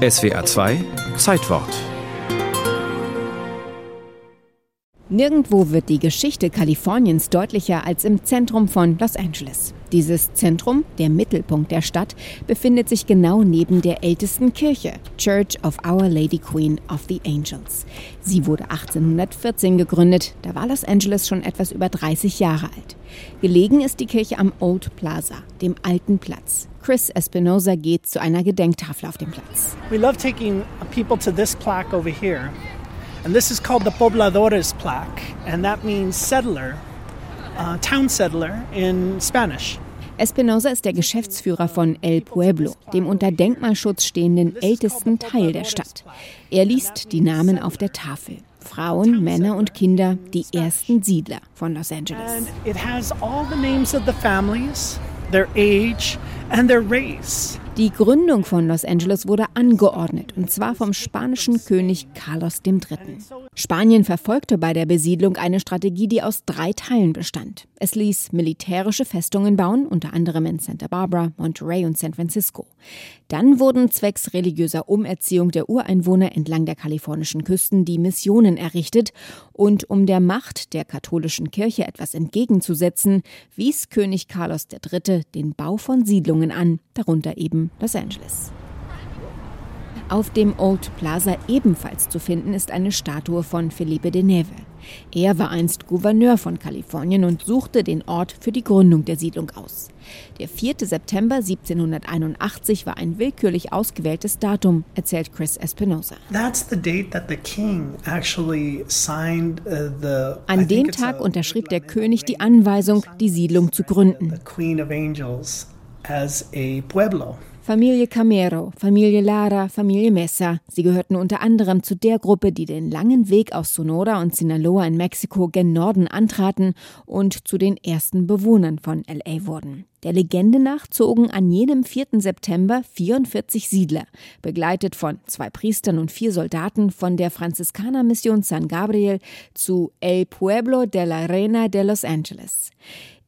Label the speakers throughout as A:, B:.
A: SWA 2 Zeitwort
B: Nirgendwo wird die Geschichte Kaliforniens deutlicher als im Zentrum von Los Angeles. Dieses Zentrum, der Mittelpunkt der Stadt, befindet sich genau neben der ältesten Kirche, Church of Our Lady Queen of the Angels. Sie wurde 1814 gegründet, da war Los Angeles schon etwas über 30 Jahre alt. Gelegen ist die Kirche am Old Plaza, dem alten Platz. Chris Espinosa geht zu einer Gedenktafel auf dem Platz.
C: We love taking people to this plaque over here. And this is called the Pobladores plaque, and that means settler, uh, town settler in Spanish.
B: Espinosa ist der Geschäftsführer von El Pueblo, dem unter Denkmalschutz stehenden ältesten Teil der Stadt. Er liest die Namen auf der Tafel. Frauen, Männer und Kinder, die ersten Siedler von Los Angeles.
C: It has all the names of the families, their age and their race.
B: Die Gründung von Los Angeles wurde angeordnet, und zwar vom spanischen König Carlos III. Spanien verfolgte bei der Besiedlung eine Strategie, die aus drei Teilen bestand. Es ließ militärische Festungen bauen, unter anderem in Santa Barbara, Monterey und San Francisco. Dann wurden zwecks religiöser Umerziehung der Ureinwohner entlang der kalifornischen Küsten die Missionen errichtet, und um der Macht der katholischen Kirche etwas entgegenzusetzen, wies König Carlos III. den Bau von Siedlungen an, darunter eben Los Angeles. Auf dem Old Plaza ebenfalls zu finden ist eine Statue von Felipe de Neve. Er war einst Gouverneur von Kalifornien und suchte den Ort für die Gründung der Siedlung aus. Der 4. September 1781 war ein willkürlich ausgewähltes Datum, erzählt Chris Espinosa.
C: That's the date that the king actually signed uh,
B: An dem Tag unterschrieb der König die Anweisung, die Siedlung zu gründen. Familie Camero, Familie Lara, Familie Mesa. Sie gehörten unter anderem zu der Gruppe, die den langen Weg aus Sonora und Sinaloa in Mexiko gen Norden antraten und zu den ersten Bewohnern von LA wurden. Der Legende nach zogen an jenem 4. September 44 Siedler, begleitet von zwei Priestern und vier Soldaten von der Franziskanermission San Gabriel zu El Pueblo de la Reina de Los Angeles.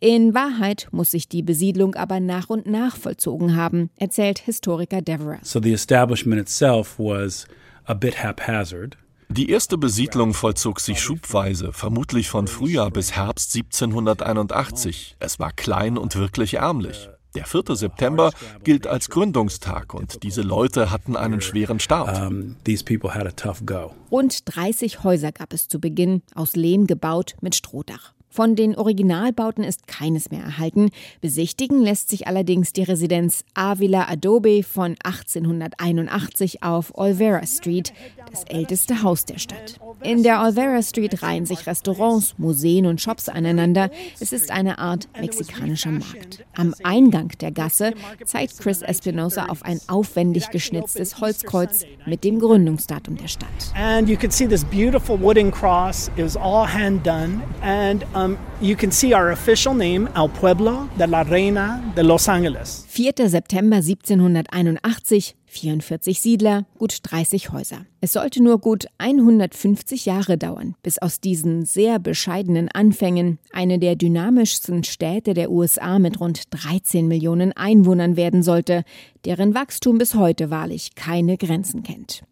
B: In Wahrheit muss sich die Besiedlung aber nach und nach vollzogen haben, erzählt Historiker Devereux.
D: So the establishment itself was a bit haphazard.
E: Die erste Besiedlung vollzog sich schubweise, vermutlich von Frühjahr bis Herbst 1781. Es war klein und wirklich ärmlich. Der 4. September gilt als Gründungstag und diese Leute hatten einen schweren Start.
D: Um, these people had a tough go.
B: Rund 30 Häuser gab es zu Beginn, aus Lehm gebaut mit Strohdach. Von den Originalbauten ist keines mehr erhalten. Besichtigen lässt sich allerdings die Residenz Avila Adobe von 1881 auf Olvera Street, das älteste Haus der Stadt. In der Olvera Street reihen sich Restaurants, Museen und Shops aneinander. Es ist eine Art mexikanischer Markt. Am Eingang der Gasse zeigt Chris Espinosa auf ein aufwendig geschnitztes Holzkreuz mit dem Gründungsdatum der Stadt.
C: And you can see this beautiful wooden cross. Was all hand done. And um, you can see our official name, El Pueblo de la Reina de Los Angeles.
B: 4. September 1781, 44 Siedler, gut 30 Häuser. Es sollte nur gut 150 Jahre dauern, bis aus diesen sehr bescheidenen Anfängen eine der dynamischsten Städte der USA mit rund 13 Millionen Einwohnern werden sollte, deren Wachstum bis heute wahrlich keine Grenzen kennt.